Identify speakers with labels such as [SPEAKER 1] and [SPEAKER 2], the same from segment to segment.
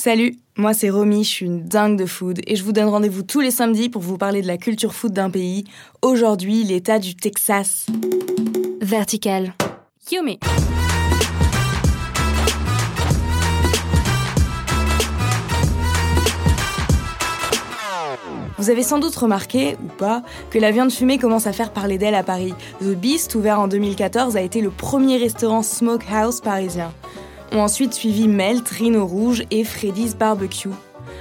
[SPEAKER 1] Salut, moi c'est Romy, je suis une dingue de food et je vous donne rendez-vous tous les samedis pour vous parler de la culture food d'un pays. Aujourd'hui, l'état du Texas.
[SPEAKER 2] Vertical.
[SPEAKER 1] Yumi. Vous avez sans doute remarqué, ou pas, que la viande fumée commence à faire parler d'elle à Paris. The Beast, ouvert en 2014, a été le premier restaurant smokehouse parisien. Ont ensuite suivi Melt, Rhino Rouge et Freddy's Barbecue.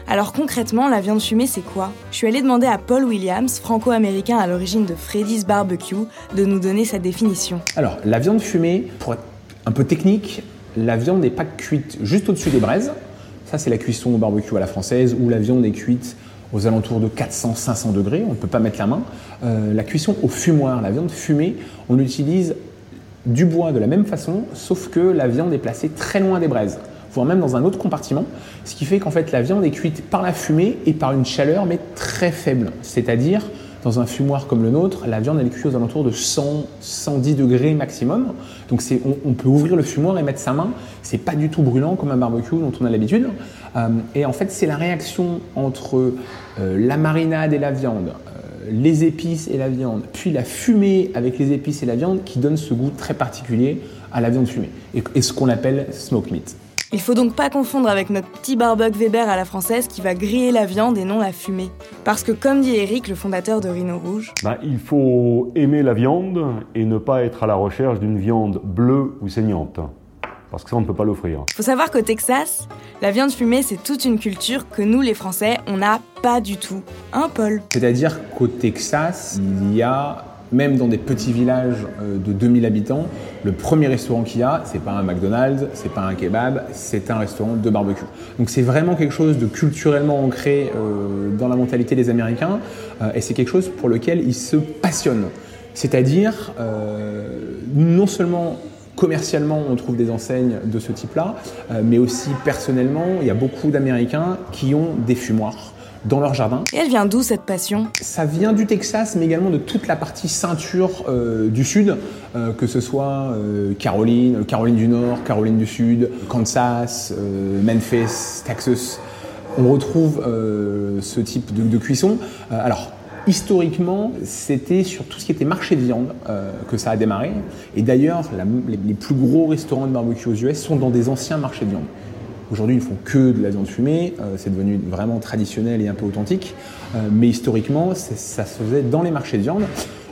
[SPEAKER 1] Alors concrètement, la viande fumée, c'est quoi? Je suis allée demander à Paul Williams, franco-américain à l'origine de Freddy's Barbecue, de nous donner sa définition.
[SPEAKER 3] Alors, la viande fumée, pour être un peu technique, la viande n'est pas cuite juste au-dessus des braises. Ça, c'est la cuisson au barbecue à la française, où la viande est cuite aux alentours de 400-500 degrés, on ne peut pas mettre la main. Euh, la cuisson au fumoir, la viande fumée, on utilise du bois de la même façon, sauf que la viande est placée très loin des braises, voire même dans un autre compartiment, ce qui fait qu'en fait la viande est cuite par la fumée et par une chaleur mais très faible. C'est-à-dire, dans un fumoir comme le nôtre, la viande est cuite aux alentours de 100, 110 degrés maximum. Donc on, peut ouvrir le fumoir et mettre sa main. C'est pas du tout brûlant comme un barbecue dont on a l'habitude. Euh, et en fait, c'est la réaction entre euh, la marinade et la viande, les épices et la viande, puis la fumée avec les épices et la viande qui donne ce goût très particulier à la viande fumée et, et ce qu'on appelle smoke meat.
[SPEAKER 1] Il faut donc pas confondre avec notre petit barbecue Weber à la française qui va griller la viande et non la fumer. Parce que comme dit Eric, le fondateur de Rhino Rouge,
[SPEAKER 4] ben, il faut aimer la viande et ne pas être à la recherche d'une viande bleue ou saignante. Parce que ça, on ne peut pas l'offrir.
[SPEAKER 1] Faut savoir qu'au Texas, la viande fumée, c'est toute une culture que nous, les Français, on n'a pas du tout. Hein, Paul
[SPEAKER 3] C'est-à-dire qu'au Texas, il y a même dans des petits villages de 2000 habitants, le premier restaurant qu'il y a, c'est pas un McDonald's, c'est pas un kebab, c'est un restaurant de barbecue. Donc c'est vraiment quelque chose de culturellement ancré euh, dans la mentalité des Américains euh, et c'est quelque chose pour lequel ils se passionnent. C'est-à-dire, euh, non seulement commercialement, on trouve des enseignes de ce type-là, mais aussi personnellement, il y a beaucoup d'Américains qui ont des fumoirs dans leur jardin.
[SPEAKER 1] Et elle vient d'où cette passion?
[SPEAKER 3] Ça vient du Texas, mais également de toute la partie ceinture euh, du Sud, euh, que ce soit euh, Caroline, Caroline du Nord, Caroline du Sud, Kansas, Memphis, Texas. On retrouve ce type de, de cuisson. alors, historiquement, c'était sur tout ce qui était marché de viande euh, que ça a démarré. Et d'ailleurs, les, plus gros restaurants de barbecue aux US sont dans des anciens marchés de viande. Aujourd'hui, ils font que de la viande fumée. Euh, c'est devenu vraiment traditionnel et un peu authentique. Euh, mais historiquement, ça se faisait dans les marchés de viande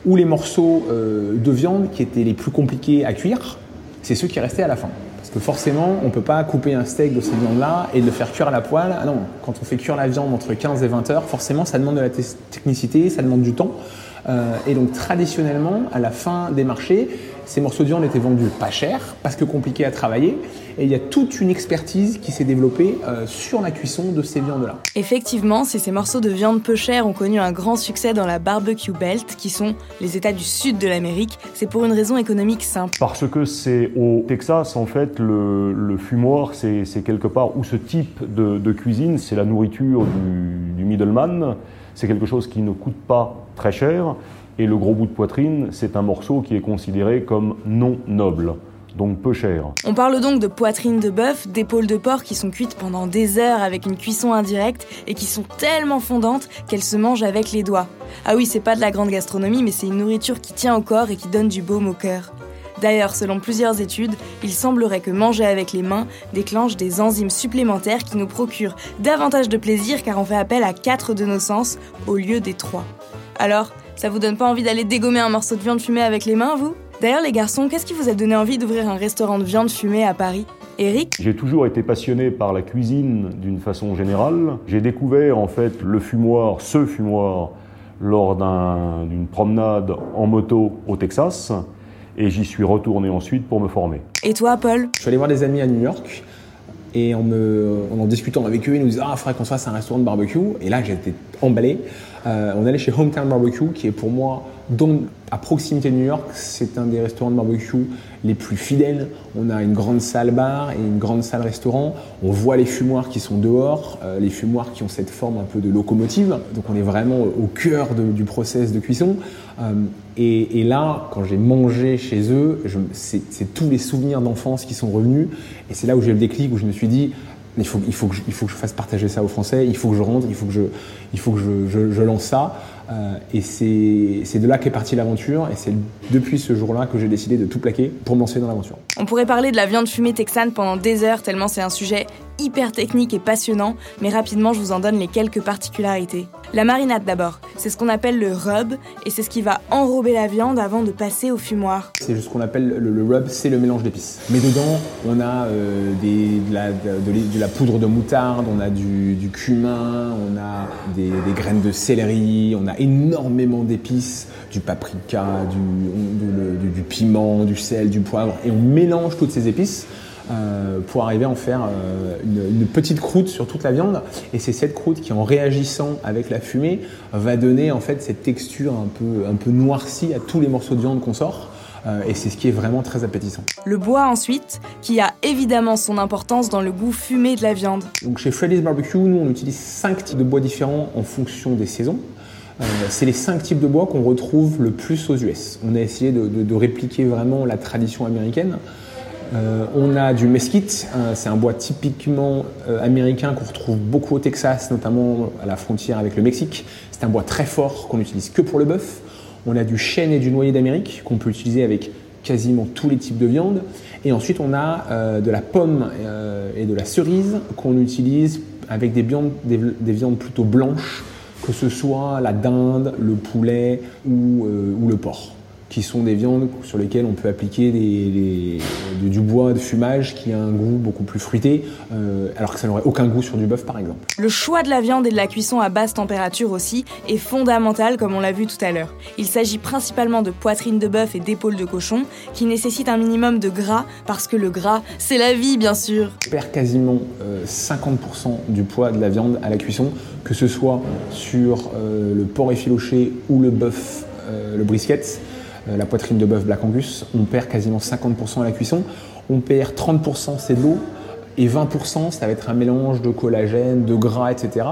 [SPEAKER 3] où les morceaux de viande qui étaient les plus compliqués à cuire, c'est ceux qui restaient à la fin. Forcément, on ne peut pas couper un steak de cette viande-là et le faire cuire à la poêle. Ah non, quand on fait cuire la viande entre 15 et 20 heures, forcément, ça demande de la technicité, ça demande du temps. Euh, et donc traditionnellement, à la fin des marchés, ces morceaux de viande étaient vendus pas cher parce que compliqués à travailler. Et il y a toute une expertise qui s'est développée euh, sur la cuisson de ces viandes-là.
[SPEAKER 1] Effectivement, si ces morceaux de viande peu chers ont connu un grand succès dans la barbecue belt, qui sont les États du sud de l'Amérique, c'est pour une raison économique simple.
[SPEAKER 4] Parce que c'est au Texas, en fait, le, le fumoir, c'est quelque part où ce type de, de cuisine, c'est la nourriture du, du middleman. C'est quelque chose qui ne coûte pas très cher. Et le gros bout de poitrine, c'est un morceau qui est considéré comme non noble, donc peu cher.
[SPEAKER 1] On parle donc de poitrine de bœuf, d'épaules de porc qui sont cuites pendant des heures avec une cuisson indirecte et qui sont tellement fondantes qu'elles se mangent avec les doigts. Ah oui, c'est pas de la grande gastronomie, mais c'est une nourriture qui tient au corps et qui donne du baume au cœur. D'ailleurs, selon plusieurs études, il semblerait que manger avec les mains déclenche des enzymes supplémentaires qui nous procurent davantage de plaisir car on fait appel à 4 de nos sens au lieu des 3. Alors, ça vous donne pas envie d'aller dégommer un morceau de viande fumée avec les mains, vous? D'ailleurs, les garçons, qu'est-ce qui vous a donné envie d'ouvrir un restaurant de viande fumée à Paris? Eric
[SPEAKER 4] J'ai toujours été passionné par la cuisine d'une façon générale. J'ai découvert en fait le fumoir, ce fumoir, lors d'une promenade en moto au Texas. Et j'y suis retourné ensuite pour me former.
[SPEAKER 1] Et toi, Paul?
[SPEAKER 3] Je suis allé voir des amis à New York et en, en, discutant avec eux, ils nous disaient Ah, il faudrait qu'on se fasse un restaurant de barbecue. Et là, j'étais emballé. Euh, on allait chez Hometown Barbecue, qui est pour moi, donc, à proximité de New York, c'est un des restaurants de barbecue les plus fidèles. On a une grande salle bar et une grande salle restaurant. On voit les fumoirs qui sont dehors, euh, les fumoirs qui ont cette forme un peu de locomotive. Donc on est vraiment au cœur du process de cuisson. Euh, et, là, quand j'ai mangé chez eux, c'est tous les souvenirs d'enfance qui sont revenus. Et c'est là où j'ai le déclic, où je me suis dit, Il faut, que je, fasse partager ça aux Français, il faut que je rentre, il faut que je lance ça. Euh, et c'est de là qu'est partie l'aventure, et c'est depuis ce jour-là que j'ai décidé de tout plaquer pour me lancer dans l'aventure.
[SPEAKER 1] On pourrait parler de la viande fumée texane pendant des heures, tellement c'est un sujet hyper technique et passionnant, mais rapidement je vous en donne les quelques particularités. La marinade d'abord, c'est ce qu'on appelle le rub, et c'est ce qui va enrober la viande avant de passer au fumoir.
[SPEAKER 3] C'est ce qu'on appelle le, rub, c'est le mélange d'épices. Mais dedans, on a euh, de, la, poudre de moutarde, on a du, cumin, on a des, graines de céleri, on a énormément d'épices, du paprika, du, piment, du sel, du poivre, et on mélange toutes ces épices euh, pour arriver à en faire euh, une, petite croûte sur toute la viande. Et c'est cette croûte qui, en réagissant avec la fumée, va donner en fait cette texture un peu, un peu noircie à tous les morceaux de viande qu'on sort. Euh, et c'est ce qui est vraiment très appétissant.
[SPEAKER 1] Le bois ensuite, qui a évidemment son importance dans le goût fumé de la viande.
[SPEAKER 3] Donc chez Freddy's Barbecue, nous on utilise cinq types de bois différents en fonction des saisons. c'est les cinq types de bois qu'on retrouve le plus aux US. On a essayé de, de répliquer vraiment la tradition américaine. Euh, on a du mesquite, euh, c'est un bois typiquement euh, américain qu'on retrouve beaucoup au Texas, notamment à la frontière avec le Mexique. C'est un bois très fort qu'on n'utilise que pour le bœuf. On a du chêne et du noyer d'Amérique qu'on peut utiliser avec quasiment tous les types de viande. Et ensuite, on a de la pomme et de la cerise qu'on utilise avec des viandes, plutôt blanches, que ce soit la dinde, le poulet ou le porc qui sont des viandes sur lesquelles on peut appliquer du bois de fumage qui a un goût beaucoup plus fruité, euh, alors que ça n'aurait aucun goût sur du bœuf par exemple.
[SPEAKER 1] Le choix de la viande et de la cuisson à basse température aussi est fondamental comme on l'a vu tout à l'heure. Il s'agit principalement de poitrine de bœuf et d'épaules de cochon qui nécessitent un minimum de gras parce que le gras, c'est la vie bien sûr.
[SPEAKER 3] On perd quasiment 50% euh, du poids de la viande à la cuisson, que ce soit sur euh, le porc effiloché ou le bœuf, le brisket. Euh, la poitrine de bœuf Black Angus, on perd quasiment 50% à la cuisson. On perd 30% c'est de l'eau et 20% ça va être un mélange de collagène, de gras, etc.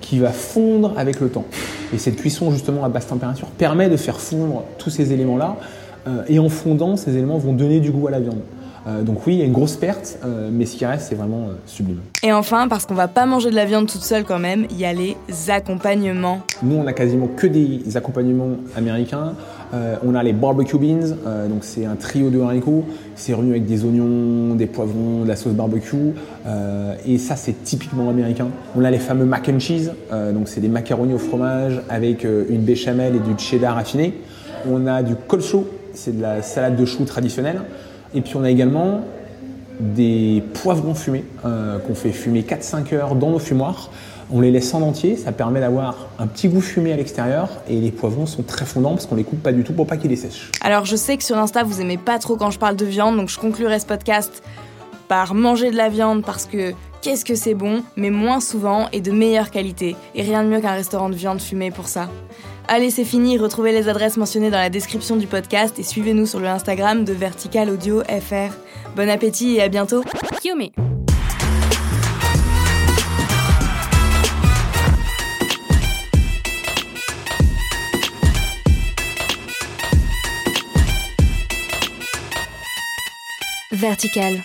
[SPEAKER 3] qui va fondre avec le temps. Et cette cuisson justement à basse température permet de faire fondre tous ces éléments-là euh, et en fondant, ces éléments vont donner du goût à la viande. Euh, donc oui, il y a une grosse perte, mais ce qui reste, c'est vraiment sublime.
[SPEAKER 1] Et enfin, parce qu'on va pas manger de la viande toute seule quand même, il y a les accompagnements.
[SPEAKER 3] Nous, on a quasiment que des accompagnements américains. Euh, on a les barbecue beans, euh, donc c'est un trio de haricots, c'est revenu avec des oignons, des poivrons, de la sauce barbecue, euh, et ça c'est typiquement américain. On a les fameux mac and cheese, donc c'est des macaronis au fromage avec une béchamel et du cheddar affiné. On a du coleslaw, c'est de la salade de choux traditionnelle. Et puis on a également des poivrons fumés qu'on fait fumer 4-5 heures dans nos fumoirs on les laisse en entier, ça permet d'avoir un petit goût fumé à l'extérieur et les poivrons sont très fondants parce qu'on les coupe pas du tout pour pas qu'ils les sèchent.
[SPEAKER 1] Alors je sais que sur Insta vous aimez pas trop quand je parle de viande, donc je conclurai ce podcast par manger de la viande parce que qu'est-ce que c'est bon, mais moins souvent et de meilleure qualité. Et rien de mieux qu'un restaurant de viande fumée pour ça. Allez, c'est fini, retrouvez les adresses mentionnées dans la description du podcast et suivez-nous sur le Instagram de Vertical Audio FR. Bon appétit et à bientôt. Kiyomi.
[SPEAKER 2] Vertical.